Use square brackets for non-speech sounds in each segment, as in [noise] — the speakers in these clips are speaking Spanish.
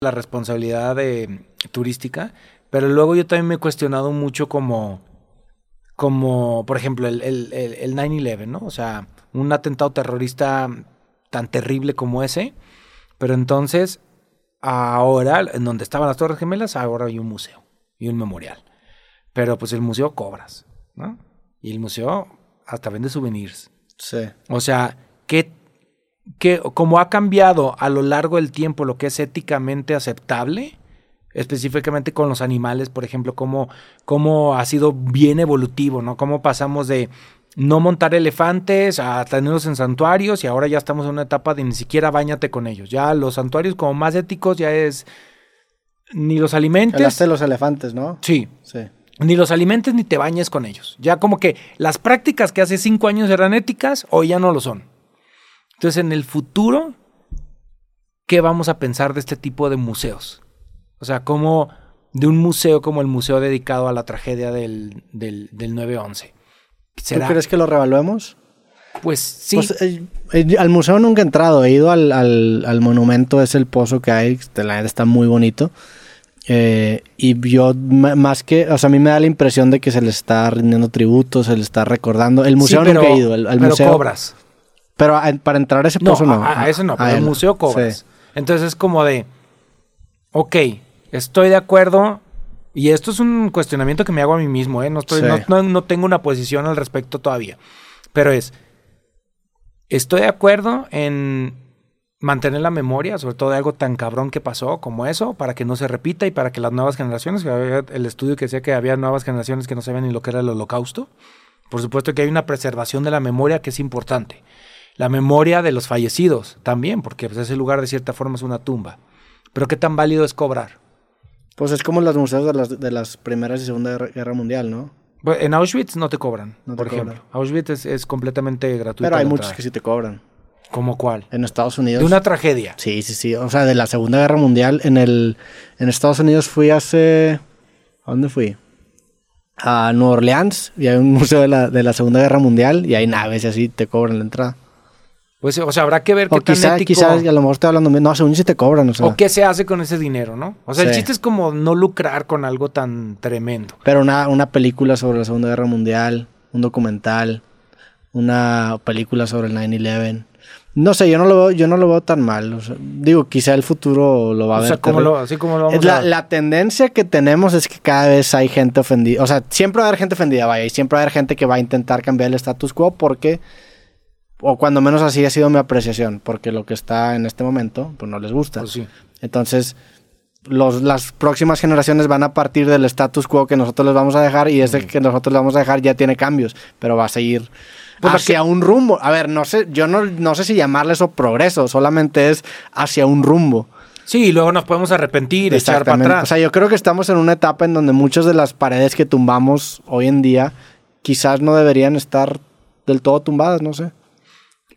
la responsabilidad de, turística, pero luego yo también me he cuestionado mucho como, como por ejemplo, el, el, el, el 9-11, ¿no? O sea, un atentado terrorista tan terrible como ese, pero entonces, ahora, en donde estaban las Torres Gemelas, ahora hay un museo y un memorial. Pero pues el museo cobras, ¿no? Y el museo hasta vende souvenirs. Sí. O sea, ¿qué, qué, como ha cambiado a lo largo del tiempo lo que es éticamente aceptable, específicamente con los animales, por ejemplo, cómo, cómo ha sido bien evolutivo, ¿no? Cómo pasamos de no montar elefantes a tenerlos en santuarios y ahora ya estamos en una etapa de ni siquiera bañate con ellos. Ya los santuarios como más éticos ya es ni los alimentes. Hablaste de los elefantes, ¿no? Sí. Sí. Ni los alimentes ni te bañes con ellos. Ya como que las prácticas que hace cinco años eran éticas, hoy ya no lo son. Entonces, en el futuro, ¿qué vamos a pensar de este tipo de museos? O sea, como de un museo como el museo dedicado a la tragedia del, del, del 9-11. ¿Tú crees que lo revaluemos? Pues sí. Pues, eh, eh, al museo nunca he entrado, he ido al, al, al monumento, es el pozo que hay, la neta está muy bonito. Eh, y yo, más que, o sea, a mí me da la impresión de que se le está rindiendo tributo, se le está recordando. El museo Sí, pero- nunca he ido, el, al pero museo. cobras. Pero a- para entrar a ese No, pozo no. a, a eso no, A pero el museo cobras. Sí. Entonces es como de, ok, estoy de acuerdo. Y esto es un cuestionamiento que me hago a mí mismo, ¿eh? No, estoy, Sí. no, no- no tengo una posición al respecto todavía. Pero es, estoy de acuerdo en mantener la memoria, sobre todo de algo tan cabrón que pasó como eso, para que no se repita y para que las nuevas generaciones, que había el estudio que decía que había nuevas generaciones que no sabían ni lo que era el holocausto. Por supuesto que hay una preservación de la memoria que es importante. La memoria de los fallecidos también, porque pues, ese lugar de cierta forma es una tumba. Pero qué tan válido es cobrar. Pues es como los museos de las, de las primeras y segunda guerra, mundial, ¿no? Pues, En Auschwitz no te cobran, No te por ejemplo. Auschwitz es, es completamente gratuito. Pero hay muchos que sí te cobran. ¿Cómo cuál? En Estados Unidos. De una tragedia. Sí, sí, sí. O sea, de la Segunda Guerra Mundial. En el en Estados Unidos fui hace. ¿A dónde fui? A Nueva Orleans. Y hay un museo de la, de la Segunda Guerra Mundial. Y hay naves y así te cobran la entrada. Pues, o sea, habrá que ver qué O tan quizá, ético- quizás, a lo mejor estoy hablando. No, según yo sí te cobran. O sea. o qué se hace con ese dinero, ¿no? O sea, el chiste es como no lucrar con algo tan tremendo. Pero una, una película sobre la Segunda Guerra Mundial. Un documental. Una película sobre el 9-11. No sé, yo no lo veo, yo no lo veo tan mal. o sea, digo, quizá el futuro lo va a O ver. sea, como lo, así como lo vamos la, a... la tendencia que tenemos es que cada vez hay gente ofendida. O sea, siempre va a haber gente ofendida, vaya. Y siempre va a haber gente que va a intentar cambiar el status quo porque... O cuando menos así ha sido mi apreciación. Porque lo que está en este momento, pues no les gusta. Pues sí. Entonces, los, las próximas generaciones van a partir del status quo que nosotros les vamos a dejar. Y ese que nosotros les vamos a dejar ya tiene cambios. Pero va a seguir Pues hacia un rumbo. A ver, no sé, yo no, no sé si llamarle eso progreso. Solamente es hacia un rumbo. Sí, y luego nos podemos arrepentir, echar para atrás. O sea, yo creo que estamos en una etapa en donde muchas de las paredes que tumbamos hoy en día quizás no deberían estar del todo tumbadas, no sé.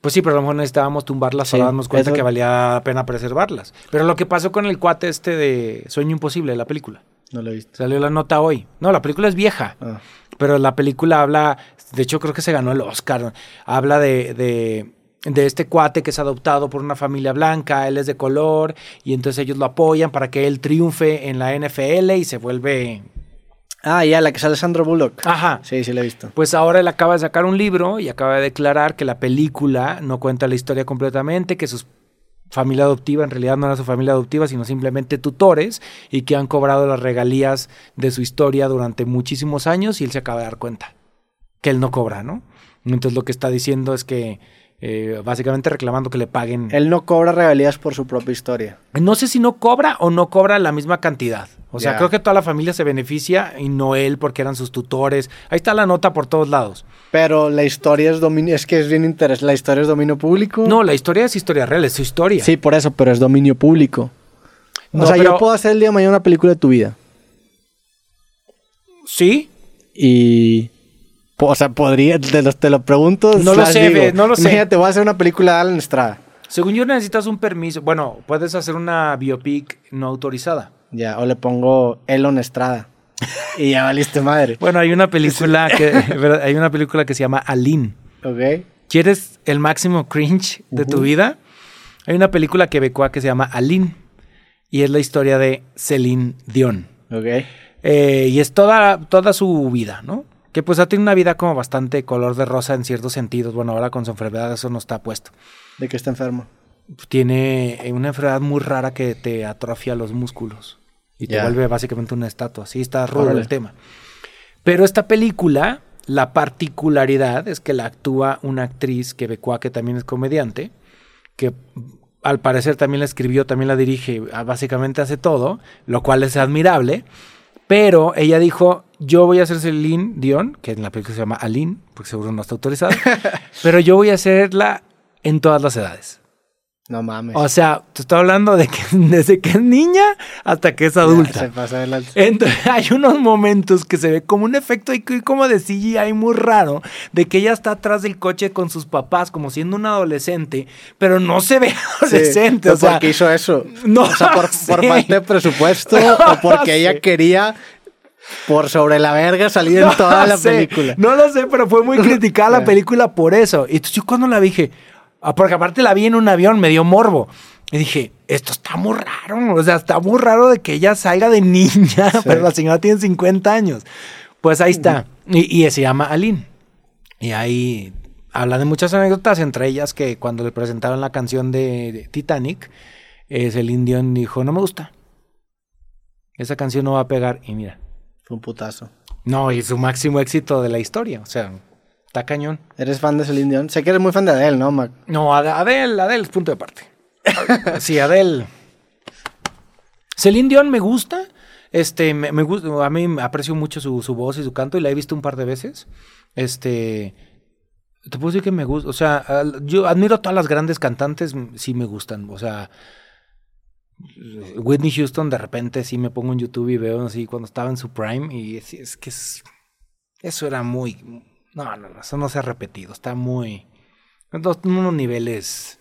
Pues sí, pero a lo mejor necesitábamos tumbarlas Sí, para darnos cuenta eso- que valía la pena preservarlas. Pero lo que pasó con el cuate este de Sueño Imposible, la película. No lo he visto. Salió la nota hoy. No, la película es vieja. Ah. Pero la película habla, de hecho creo que se ganó el Oscar, habla de, de, de este cuate que es adoptado por una familia blanca, él es de color, y entonces ellos lo apoyan para que él triunfe en la NFL y se vuelve... Ah, ya, la que sale Sandro Bullock. Ajá. Sí, sí, la he visto. Pues ahora él acaba de sacar un libro y acaba de declarar que la película no cuenta la historia completamente, que su familia adoptiva en realidad no era su familia adoptiva, sino simplemente tutores y que han cobrado las regalías de su historia durante muchísimos años y él se acaba de dar cuenta que él no cobra, ¿no? Entonces lo que está diciendo es que eh, básicamente reclamando que le paguen. Él no cobra regalías por su propia historia. No sé si no cobra o no cobra la misma cantidad. O sea, creo que toda la familia se beneficia y no él porque eran sus tutores. Ahí está la nota por todos lados. Pero la historia es dominio, es que es bien interesante. La historia es dominio público. No, la historia es historia real, es su historia. Sí, por eso, pero es dominio público. No, o sea, pero- yo puedo hacer el día de mañana una película de tu vida. Sí, Y. O sea, podría. Te lo, te lo pregunto. No lo sé, no lo sé. Imagínate, voy a hacer una película de Alan Estrada. según yo necesitas un permiso. Bueno, puedes hacer una biopic no autorizada. Ya, o le pongo Elon Estrada. y ya valiste madre. Bueno, hay una película que hay una película que se llama Aline. Ok. ¿Quieres el máximo cringe de tu vida? Hay una película quebecoa que se llama Aline, Y es la historia de Celine Dion. Ok. Eh, y es toda, toda su vida, ¿no? Que pues ha tenido una vida como bastante color de rosa en ciertos sentidos. Bueno, ahora con su enfermedad eso no está puesto. ¿De qué está enfermo? Tiene eh, una enfermedad muy rara que te atrofia los músculos. Y te vuelve básicamente una estatua. Sí, está rudo Órale. el tema. Pero esta película, la particularidad es que la actúa una actriz quebecua que también es comediante, que al parecer también la escribió, también la dirige, ah, básicamente hace todo, lo cual es admirable. Pero ella dijo, yo voy a hacer Celine Dion, que en la película se llama Aline, porque seguro no está autorizada, [laughs] pero yo voy a hacerla en todas las edades. No mames. O sea, te estoy hablando de que [laughs] desde que es niña hasta que es Se adulta. pasa adelante. Entonces, [laughs] hay unos momentos que se ve como un efecto y como de CGI muy raro, de que ella está atrás del coche con sus papás, como siendo una adolescente, pero no se ve [laughs] adolescente. Sí, o sea, ¿Por qué hizo eso? no o sea, por, falta de presupuesto o porque ella quería por sobre la verga salir en toda la sé, película. No lo sé, pero fue muy criticada la película por eso. Y entonces yo cuando la dije, porque aparte la vi en un avión, me dio morbo. Y dije, esto está muy raro. O sea, está muy raro de que ella salga de niña, [laughs] pero la señora tiene 50 años. Pues ahí está. Y, y se llama Aline. Y ahí habla de muchas anécdotas, entre ellas que cuando le presentaron la canción de, de Titanic, es el indio dijo, no me gusta. Esa canción no va a pegar. Y mira. Fue un putazo. No, y su máximo éxito de la historia. O sea, está cañón. ¿Eres fan de Celine Dion? Sé que eres muy fan de Adele, ¿no, Mac? No, Ade- Adele, Adele es punto de parte. [laughs] sí, Adele. Celine Dion me gusta. Este, me, me gusta, a mí me aprecio mucho su, su voz y su canto y la he visto un par de veces. Este, te puedo decir que me gusta, o sea, yo admiro a todas las grandes cantantes, sí me gustan, o sea, Whitney Houston de repente sí me pongo en YouTube y veo así cuando estaba en su prime y es, es que es- eso era muy, no, no, no, eso no se ha repetido, está muy, unos, unos niveles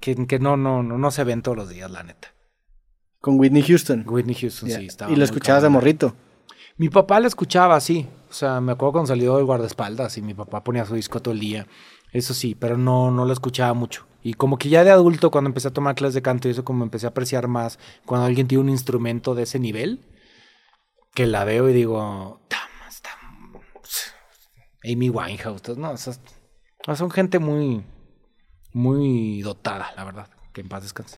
que, que no, no, no, no se ven todos los días, la neta. Con Whitney Houston. Whitney Houston sí estaba. y lo escuchabas de morrito. Mi papá la escuchaba así. O sea, me acuerdo cuando salió del guardaespaldas y mi papá ponía su disco todo el día. Eso sí, pero no, no lo escuchaba mucho. Y como que ya de adulto, cuando empecé a tomar clases de canto y eso, como empecé a apreciar más cuando alguien tiene un instrumento de ese nivel, que la veo y digo, "Ta-. Amy Winehouse, todo- no, esas- son gente muy, muy dotada, la verdad. Que en paz descanse.